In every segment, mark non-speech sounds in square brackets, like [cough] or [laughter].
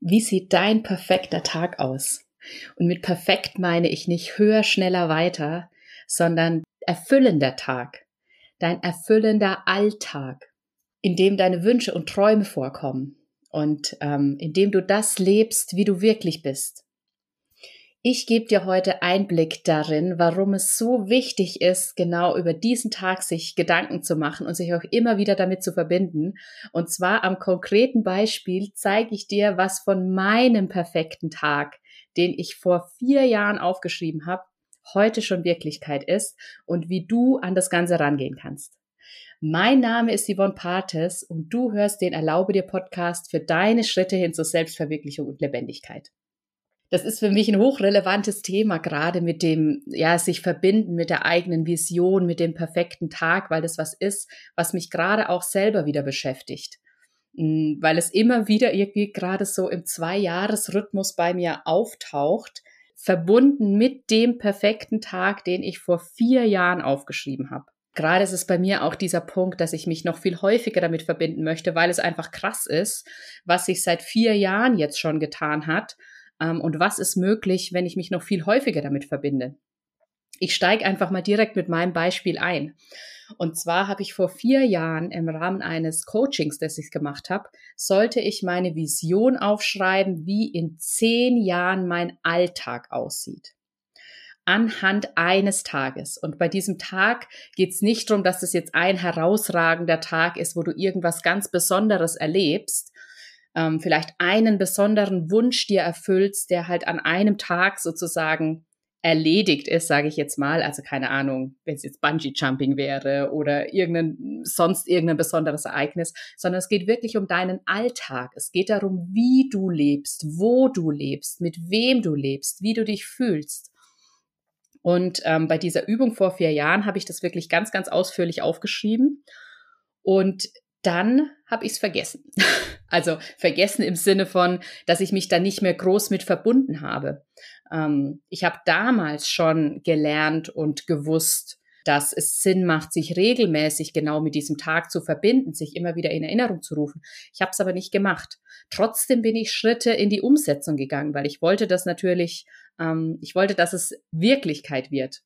Wie sieht dein perfekter Tag aus? Und mit perfekt meine ich nicht höher, schneller, weiter, sondern erfüllender Tag, dein erfüllender Alltag, in dem deine Wünsche und Träume vorkommen und ähm, in dem du das lebst, wie du wirklich bist. Ich gebe dir heute Einblick darin, warum es so wichtig ist, genau über diesen Tag sich Gedanken zu machen und sich auch immer wieder damit zu verbinden. Und zwar am konkreten Beispiel zeige ich dir, was von meinem perfekten Tag, den ich vor vier Jahren aufgeschrieben habe, heute schon Wirklichkeit ist und wie du an das Ganze rangehen kannst. Mein Name ist Yvonne Pates und du hörst den Erlaube dir Podcast für deine Schritte hin zur Selbstverwirklichung und Lebendigkeit das ist für mich ein hochrelevantes Thema, gerade mit dem, ja, sich verbinden mit der eigenen Vision, mit dem perfekten Tag, weil das was ist, was mich gerade auch selber wieder beschäftigt. Mm, weil es immer wieder irgendwie gerade so im Zwei-Jahres-Rhythmus bei mir auftaucht, verbunden mit dem perfekten Tag, den ich vor vier Jahren aufgeschrieben habe. Gerade ist es bei mir auch dieser Punkt, dass ich mich noch viel häufiger damit verbinden möchte, weil es einfach krass ist, was sich seit vier Jahren jetzt schon getan hat und was ist möglich, wenn ich mich noch viel häufiger damit verbinde. Ich steige einfach mal direkt mit meinem Beispiel ein. Und zwar habe ich vor vier Jahren im Rahmen eines Coachings, das ich gemacht habe, sollte ich meine Vision aufschreiben, wie in zehn Jahren mein Alltag aussieht anhand eines Tages. Und bei diesem Tag geht es nicht darum, dass es jetzt ein herausragender Tag ist, wo du irgendwas ganz Besonderes erlebst, ähm, vielleicht einen besonderen Wunsch dir erfüllst, der halt an einem Tag sozusagen erledigt ist, sage ich jetzt mal. Also keine Ahnung, wenn es jetzt Bungee Jumping wäre oder irgendein sonst irgendein besonderes Ereignis, sondern es geht wirklich um deinen Alltag. Es geht darum, wie du lebst, wo du lebst, mit wem du lebst, wie du dich fühlst. Und ähm, bei dieser Übung vor vier Jahren habe ich das wirklich ganz, ganz ausführlich aufgeschrieben. Und dann habe ich es vergessen. [laughs] Also vergessen im Sinne von, dass ich mich da nicht mehr groß mit verbunden habe. Ähm, ich habe damals schon gelernt und gewusst, dass es Sinn macht, sich regelmäßig genau mit diesem Tag zu verbinden, sich immer wieder in Erinnerung zu rufen. Ich habe es aber nicht gemacht. Trotzdem bin ich Schritte in die Umsetzung gegangen, weil ich wollte das natürlich, ähm, ich wollte, dass es Wirklichkeit wird.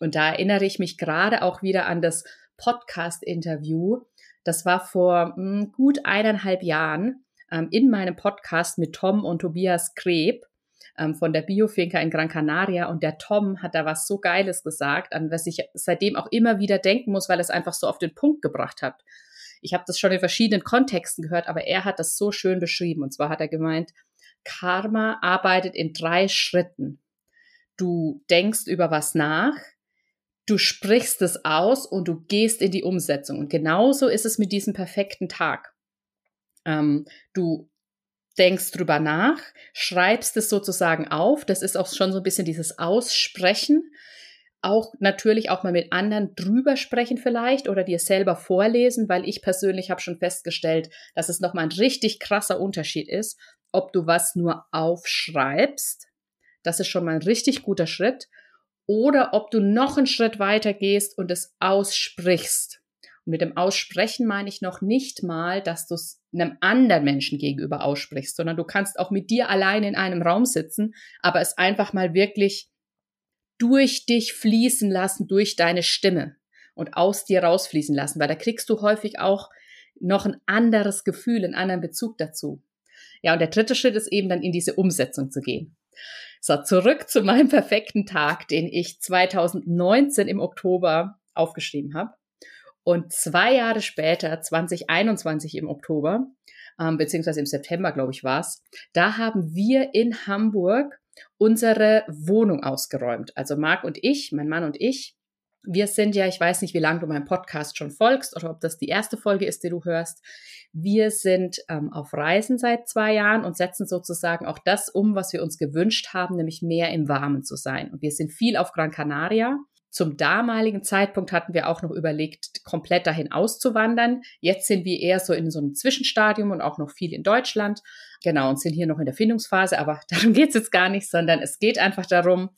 Und da erinnere ich mich gerade auch wieder an das Podcast-Interview, das war vor mh, hm, gut eineinhalb Jahren ähm, in meinem Podcast mit Tom und Tobias Kreb ähm, von der Biofinca in Gran Canaria. Und der Tom hat da was so Geiles gesagt, an was ich seitdem auch immer wieder denken muss, weil es einfach so auf den Punkt gebracht hat. Ich habe das schon in verschiedenen Kontexten gehört, aber er hat das so schön beschrieben. Und zwar hat er gemeint, Karma arbeitet in drei Schritten. Du denkst über was nach, du sprichst es aus und du gehst in die Umsetzung. Und genauso ist es mit diesem perfekten Tag. Ähm, du denkst drüber nach, schreibst es sozusagen auf. Das ist auch schon so ein bisschen dieses Aussprechen. Auch natürlich auch mal mit anderen drüber sprechen vielleicht oder dir selber vorlesen, weil ich persönlich habe schon festgestellt, dass es nochmal ein richtig krasser Unterschied ist, ob du was nur aufschreibst. Das ist schon mal ein richtig guter Schritt oder ob du noch einen Schritt weiter gehst und es aussprichst. Und mit dem Aussprechen meine ich noch nicht mal, dass du es einem anderen Menschen gegenüber aussprichst, sondern du kannst auch mit dir allein in einem Raum sitzen, aber es einfach mal wirklich durch dich fließen lassen, durch deine Stimme und aus dir rausfließen lassen, weil da kriegst du häufig auch noch ein anderes Gefühl, einen anderen Bezug dazu. Ja, und der dritte Schritt ist eben dann in diese Umsetzung zu gehen. So, zurück zu meinem perfekten Tag, den ich 2019 im Oktober aufgeschrieben habe. Und zwei Jahre später, 2021 im Oktober, ähm, beziehungsweise im September, glaube ich, war es, da haben wir in Hamburg unsere Wohnung ausgeräumt. Also Marc und ich, mein Mann und ich, wir sind ja, ich weiß nicht, wie lange du meinem Podcast schon folgst oder ob das die erste Folge ist, die du hörst. Wir sind ähm, auf Reisen seit zwei Jahren und setzen sozusagen auch das um, was wir uns gewünscht haben, nämlich mehr im Warmen zu sein. Und wir sind viel auf Gran Canaria. Zum damaligen Zeitpunkt hatten wir auch noch überlegt, komplett dahin auszuwandern. Jetzt sind wir eher so in so einem Zwischenstadium und auch noch viel in Deutschland. Genau, und sind hier noch in der Findungsphase, aber [laughs] darum geht's jetzt gar nicht, sondern es geht einfach darum,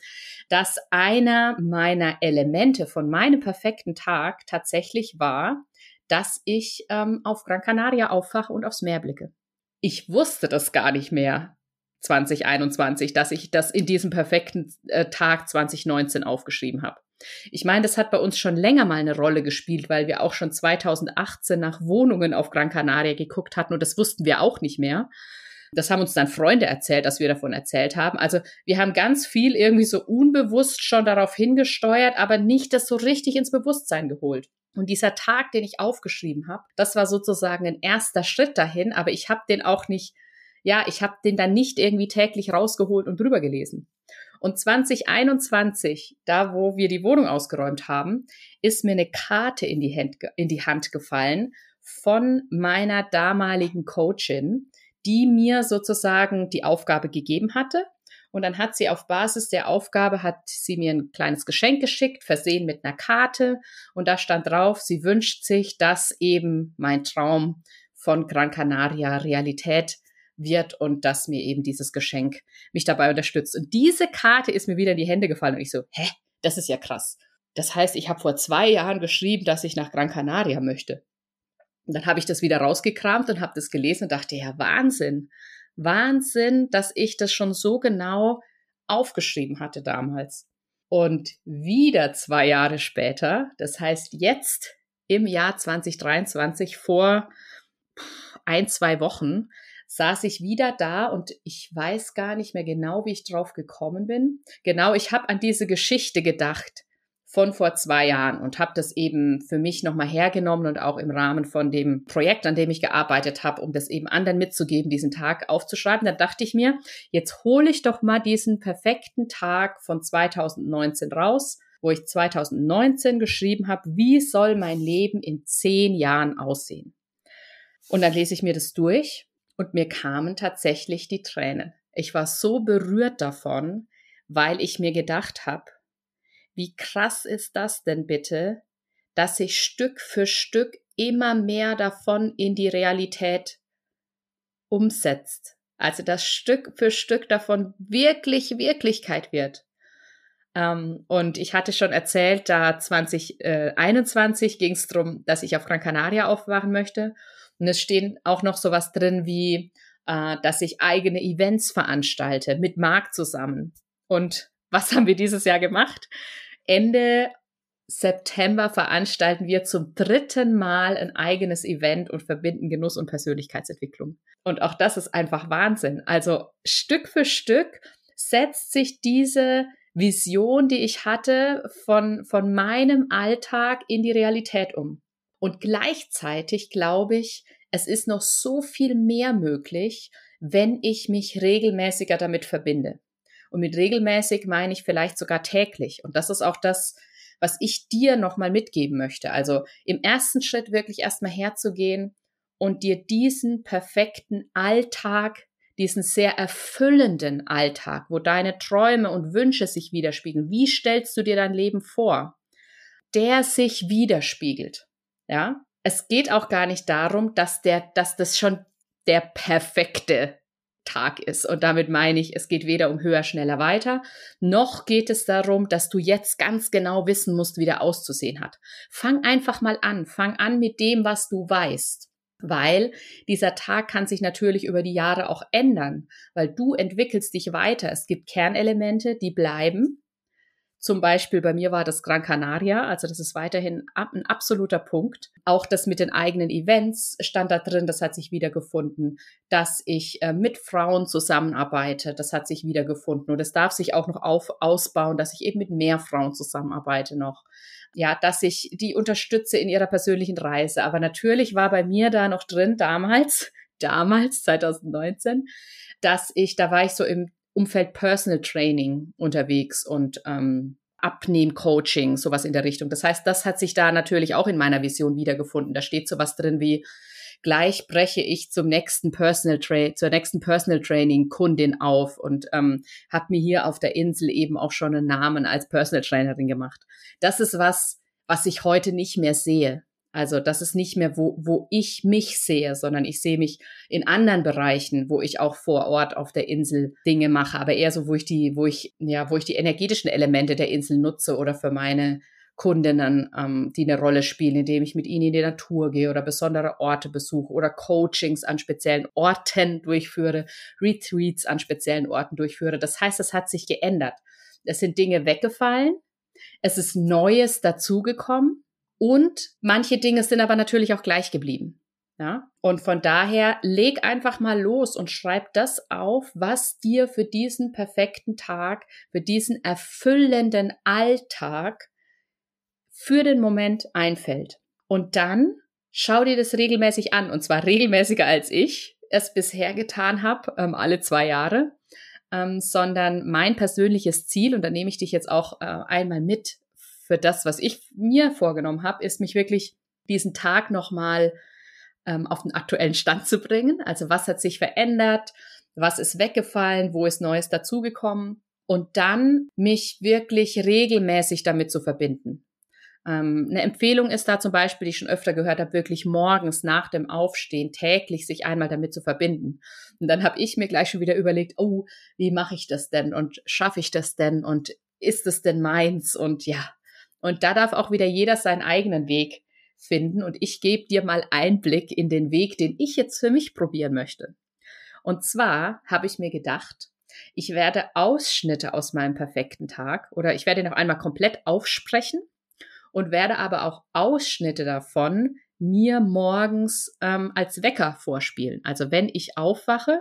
dass einer meiner Elemente von meinem perfekten Tag tatsächlich war, dass ich ähm, auf Gran Canaria aufwache und aufs Meer blicke. ich wusste das gar nicht mehr 2021, dass ich das in diesem perfekten äh, Tag 2019 aufgeschrieben habe. Ich meine, das hat bei uns schon länger mal eine Rolle gespielt, weil wir auch schon 2018 nach Wohnungen auf Gran Canaria geguckt hatten und das wussten wir auch nicht mehr. Das haben uns dann Freunde erzählt, dass wir davon erzählt haben. Also wir haben ganz viel irgendwie so unbewusst schon darauf hingesteuert, aber nicht das so richtig ins Bewusstsein geholt. Und dieser Tag, den ich aufgeschrieben habe, das war sozusagen ein erster Schritt dahin, aber ich habe den auch nicht, ja, ich habe den dann nicht irgendwie täglich rausgeholt und drüber gelesen. Und 2021, da wo wir die Wohnung ausgeräumt haben, ist mir eine Karte in die, Hand, in die Hand gefallen von meiner damaligen Coachin, die mir sozusagen die Aufgabe gegeben hatte. Und dann hat sie auf Basis der Aufgabe, hat sie mir ein kleines Geschenk geschickt, versehen mit einer Karte. Und da stand drauf, sie wünscht sich, dass eben mein Traum von Gran Canaria Realität wird und dass mir eben dieses Geschenk mich dabei unterstützt. Und diese Karte ist mir wieder in die Hände gefallen und ich so, hä, das ist ja krass. Das heißt, ich habe vor zwei Jahren geschrieben, dass ich nach Gran Canaria möchte. Und dann habe ich das wieder rausgekramt und habe das gelesen und dachte, ja, Wahnsinn. Wahnsinn, dass ich das schon so genau aufgeschrieben hatte damals. Und wieder zwei Jahre später, das heißt jetzt im Jahr 2023 vor ein, zwei Wochen, saß ich wieder da und ich weiß gar nicht mehr genau, wie ich drauf gekommen bin. Genau, ich habe an diese Geschichte gedacht von vor zwei Jahren und habe das eben für mich nochmal hergenommen und auch im Rahmen von dem Projekt, an dem ich gearbeitet habe, um das eben anderen mitzugeben, diesen Tag aufzuschreiben. Da dachte ich mir, jetzt hole ich doch mal diesen perfekten Tag von 2019 raus, wo ich 2019 geschrieben habe, wie soll mein Leben in zehn Jahren aussehen. Und dann lese ich mir das durch und mir kamen tatsächlich die Tränen. Ich war so berührt davon, weil ich mir gedacht habe, wie krass ist das denn bitte, dass sich Stück für Stück immer mehr davon in die Realität umsetzt. Also dass Stück für Stück davon wirklich Wirklichkeit wird. Ähm, und ich hatte schon erzählt, da 2021 ging es darum, dass ich auf Gran Canaria aufwachen möchte. Und es stehen auch noch sowas drin wie, äh, dass ich eigene Events veranstalte mit Marc zusammen. Und was haben wir dieses Jahr gemacht? Ende September veranstalten wir zum dritten Mal ein eigenes Event und verbinden Genuss und Persönlichkeitsentwicklung. Und auch das ist einfach Wahnsinn. Also Stück für Stück setzt sich diese Vision, die ich hatte, von, von meinem Alltag in die Realität um. Und gleichzeitig glaube ich, es ist noch so viel mehr möglich, wenn ich mich regelmäßiger damit verbinde. Und mit regelmäßig meine ich vielleicht sogar täglich. Und das ist auch das, was ich dir nochmal mitgeben möchte. Also im ersten Schritt wirklich erstmal herzugehen und dir diesen perfekten Alltag, diesen sehr erfüllenden Alltag, wo deine Träume und Wünsche sich widerspiegeln. Wie stellst du dir dein Leben vor? Der sich widerspiegelt. Ja, es geht auch gar nicht darum, dass der, dass das schon der perfekte Tag ist. Und damit meine ich, es geht weder um höher, schneller, weiter, noch geht es darum, dass du jetzt ganz genau wissen musst, wie der auszusehen hat. Fang einfach mal an. Fang an mit dem, was du weißt. Weil dieser Tag kann sich natürlich über die Jahre auch ändern, weil du entwickelst dich weiter. Es gibt Kernelemente, die bleiben zum Beispiel bei mir war das Gran Canaria, also das ist weiterhin ein absoluter Punkt. Auch das mit den eigenen Events stand da drin, das hat sich wiedergefunden. Dass ich äh, mit Frauen zusammenarbeite, das hat sich wiedergefunden. Und es darf sich auch noch auf, ausbauen, dass ich eben mit mehr Frauen zusammenarbeite noch. Ja, dass ich die unterstütze in ihrer persönlichen Reise. Aber natürlich war bei mir da noch drin damals, [laughs] damals 2019, dass ich, da war ich so im Umfeld Personal Training unterwegs und ähm, Abnehm-Coaching, sowas in der Richtung. Das heißt, das hat sich da natürlich auch in meiner Vision wiedergefunden. Da steht sowas drin wie, gleich breche ich zum nächsten Personal Tra zur nächsten Personal Training Kundin auf und ähm, habe mir hier auf der Insel eben auch schon einen Namen als Personal Trainerin gemacht. Das ist was, was ich heute nicht mehr sehe. Also das ist nicht mehr, wo, wo ich mich sehe, sondern ich sehe mich in anderen Bereichen, wo ich auch vor Ort auf der Insel Dinge mache, aber eher so, wo ich die, wo ich, ja, wo ich die energetischen Elemente der Insel nutze oder für meine Kundinnen, ähm, die eine Rolle spielen, indem ich mit ihnen in die Natur gehe oder besondere Orte besuche oder Coachings an speziellen Orten durchführe, Retreats an speziellen Orten durchführe. Das heißt, es hat sich geändert. Es sind Dinge weggefallen, es ist Neues dazugekommen und manche Dinge sind aber natürlich auch gleich geblieben. Ja? Und von daher leg einfach mal los und schreib das auf, was dir für diesen perfekten Tag, für diesen erfüllenden Alltag für den Moment einfällt. Und dann schau dir das regelmäßig an, und zwar regelmäßiger als ich es bisher getan habe, ähm, alle zwei Jahre, ähm, sondern mein persönliches Ziel, und da nehme ich dich jetzt auch äh, einmal mit für das, was ich mir vorgenommen habe, ist mich wirklich diesen Tag nochmal ähm, auf den aktuellen Stand zu bringen. Also was hat sich verändert, was ist weggefallen, wo ist Neues dazugekommen und dann mich wirklich regelmäßig damit zu verbinden. Ähm, eine Empfehlung ist da zum Beispiel, die ich schon öfter gehört habe, wirklich morgens nach dem Aufstehen täglich sich einmal damit zu verbinden. Und dann habe ich mir gleich schon wieder überlegt, oh, wie mache ich das denn und schaffe ich das denn und ist es denn meins und ja. Und da darf auch wieder jeder seinen eigenen Weg finden und ich gebe dir mal Einblick in den Weg, den ich jetzt für mich probieren möchte. Und zwar habe ich mir gedacht, ich werde Ausschnitte aus meinem perfekten Tag oder ich werde ihn noch einmal komplett aufsprechen und werde aber auch Ausschnitte davon mir morgens ähm, als Wecker vorspielen. Also wenn ich aufwache,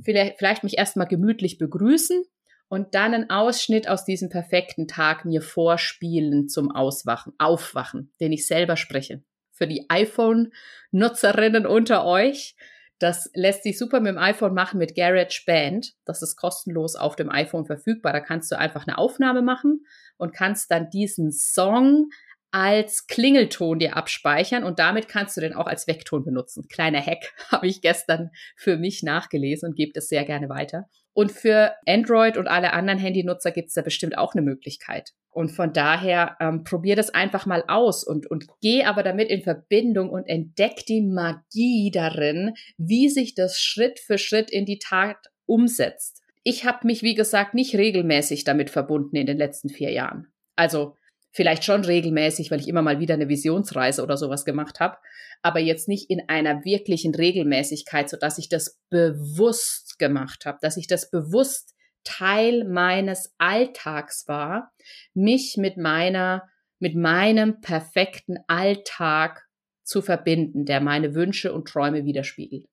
vielleicht, vielleicht mich erstmal gemütlich begrüßen und dann einen Ausschnitt aus diesem perfekten Tag mir vorspielen zum Auswachen, Aufwachen, den ich selber spreche. Für die iPhone-Nutzerinnen unter euch, das lässt sich super mit dem iPhone machen mit GarageBand. Das ist kostenlos auf dem iPhone verfügbar. Da kannst du einfach eine Aufnahme machen und kannst dann diesen Song als Klingelton dir abspeichern und damit kannst du den auch als Weckton benutzen. Kleiner Hack [laughs] habe ich gestern für mich nachgelesen und gebe das sehr gerne weiter. Und für Android und alle anderen Handynutzer gibt es da bestimmt auch eine Möglichkeit. Und von daher ähm, probier das einfach mal aus und, und geh aber damit in Verbindung und entdeck die Magie darin, wie sich das Schritt für Schritt in die Tat umsetzt. Ich habe mich, wie gesagt, nicht regelmäßig damit verbunden in den letzten vier Jahren. Also vielleicht schon regelmäßig, weil ich immer mal wieder eine Visionsreise oder sowas gemacht habe, aber jetzt nicht in einer wirklichen Regelmäßigkeit, sodass ich das bewusst gemacht habe, dass ich das bewusst Teil meines Alltags war, mich mit meiner, mit meinem perfekten Alltag zu verbinden, der meine Wünsche und Träume widerspiegelt.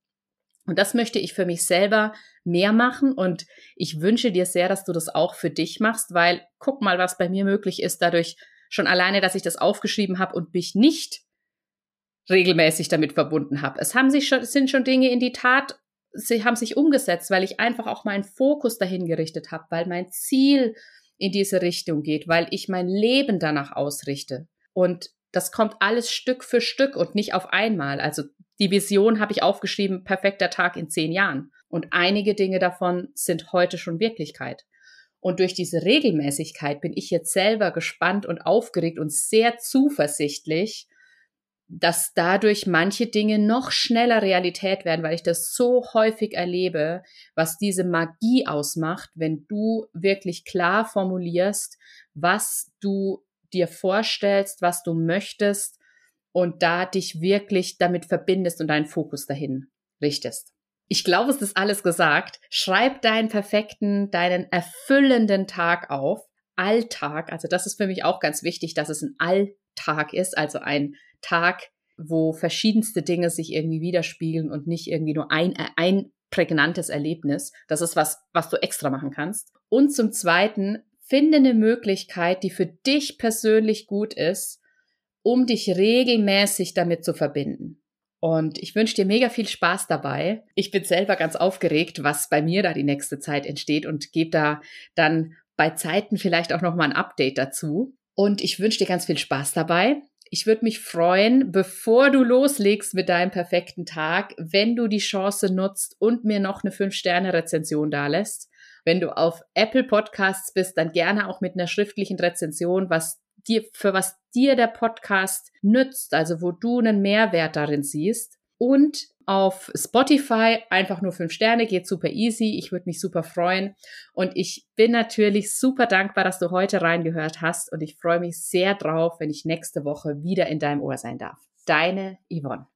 Und das möchte ich für mich selber mehr machen und ich wünsche dir sehr, dass du das auch für dich machst, weil guck mal, was bei mir möglich ist, dadurch schon alleine, dass ich das aufgeschrieben habe und mich nicht regelmäßig damit verbunden habe. Es haben sich schon, sind schon Dinge in die Tat, sie haben sich umgesetzt, weil ich einfach auch meinen Fokus dahin gerichtet habe, weil mein Ziel in diese Richtung geht, weil ich mein Leben danach ausrichte. Und das kommt alles Stück für Stück und nicht auf einmal. Also die Vision habe ich aufgeschrieben, perfekter Tag in zehn Jahren. Und einige Dinge davon sind heute schon Wirklichkeit. Und durch diese Regelmäßigkeit bin ich jetzt selber gespannt und aufgeregt und sehr zuversichtlich, dass dadurch manche Dinge noch schneller Realität werden, weil ich das so häufig erlebe, was diese Magie ausmacht, wenn du wirklich klar formulierst, was du dir vorstellst, was du möchtest und da dich wirklich damit verbindest und deinen Fokus dahin richtest. Ich glaube, es ist alles gesagt. Schreib deinen perfekten, deinen erfüllenden Tag auf. Alltag, also das ist für mich auch ganz wichtig, dass es ein Alltag ist, also ein Tag, wo verschiedenste Dinge sich irgendwie widerspiegeln und nicht irgendwie nur ein, ein prägnantes Erlebnis. Das ist was, was du extra machen kannst. Und zum Zweiten, finde eine Möglichkeit, die für dich persönlich gut ist, um dich regelmäßig damit zu verbinden. Und ich wünsche dir mega viel Spaß dabei. Ich bin selber ganz aufgeregt, was bei mir da die nächste Zeit entsteht und gebe da dann bei Zeiten vielleicht auch noch mal ein Update dazu. Und ich wünsche dir ganz viel Spaß dabei. Ich würde mich freuen, bevor du loslegst mit deinem perfekten Tag, wenn du die Chance nutzt und mir noch eine 5-Sterne-Rezension dalässt. Wenn du auf Apple Podcasts bist, dann gerne auch mit einer schriftlichen Rezension, was dir, für was dir der Podcast nützt, also wo du einen Mehrwert darin siehst. Und auf Spotify einfach nur fünf Sterne, geht super easy. Ich würde mich super freuen. Und ich bin natürlich super dankbar, dass du heute reingehört hast. Und ich freue mich sehr drauf, wenn ich nächste Woche wieder in deinem Ohr sein darf. Deine Yvonne.